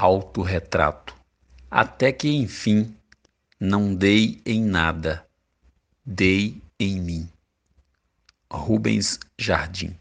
Autorretrato. Até que enfim não dei em nada, dei em mim. Rubens Jardim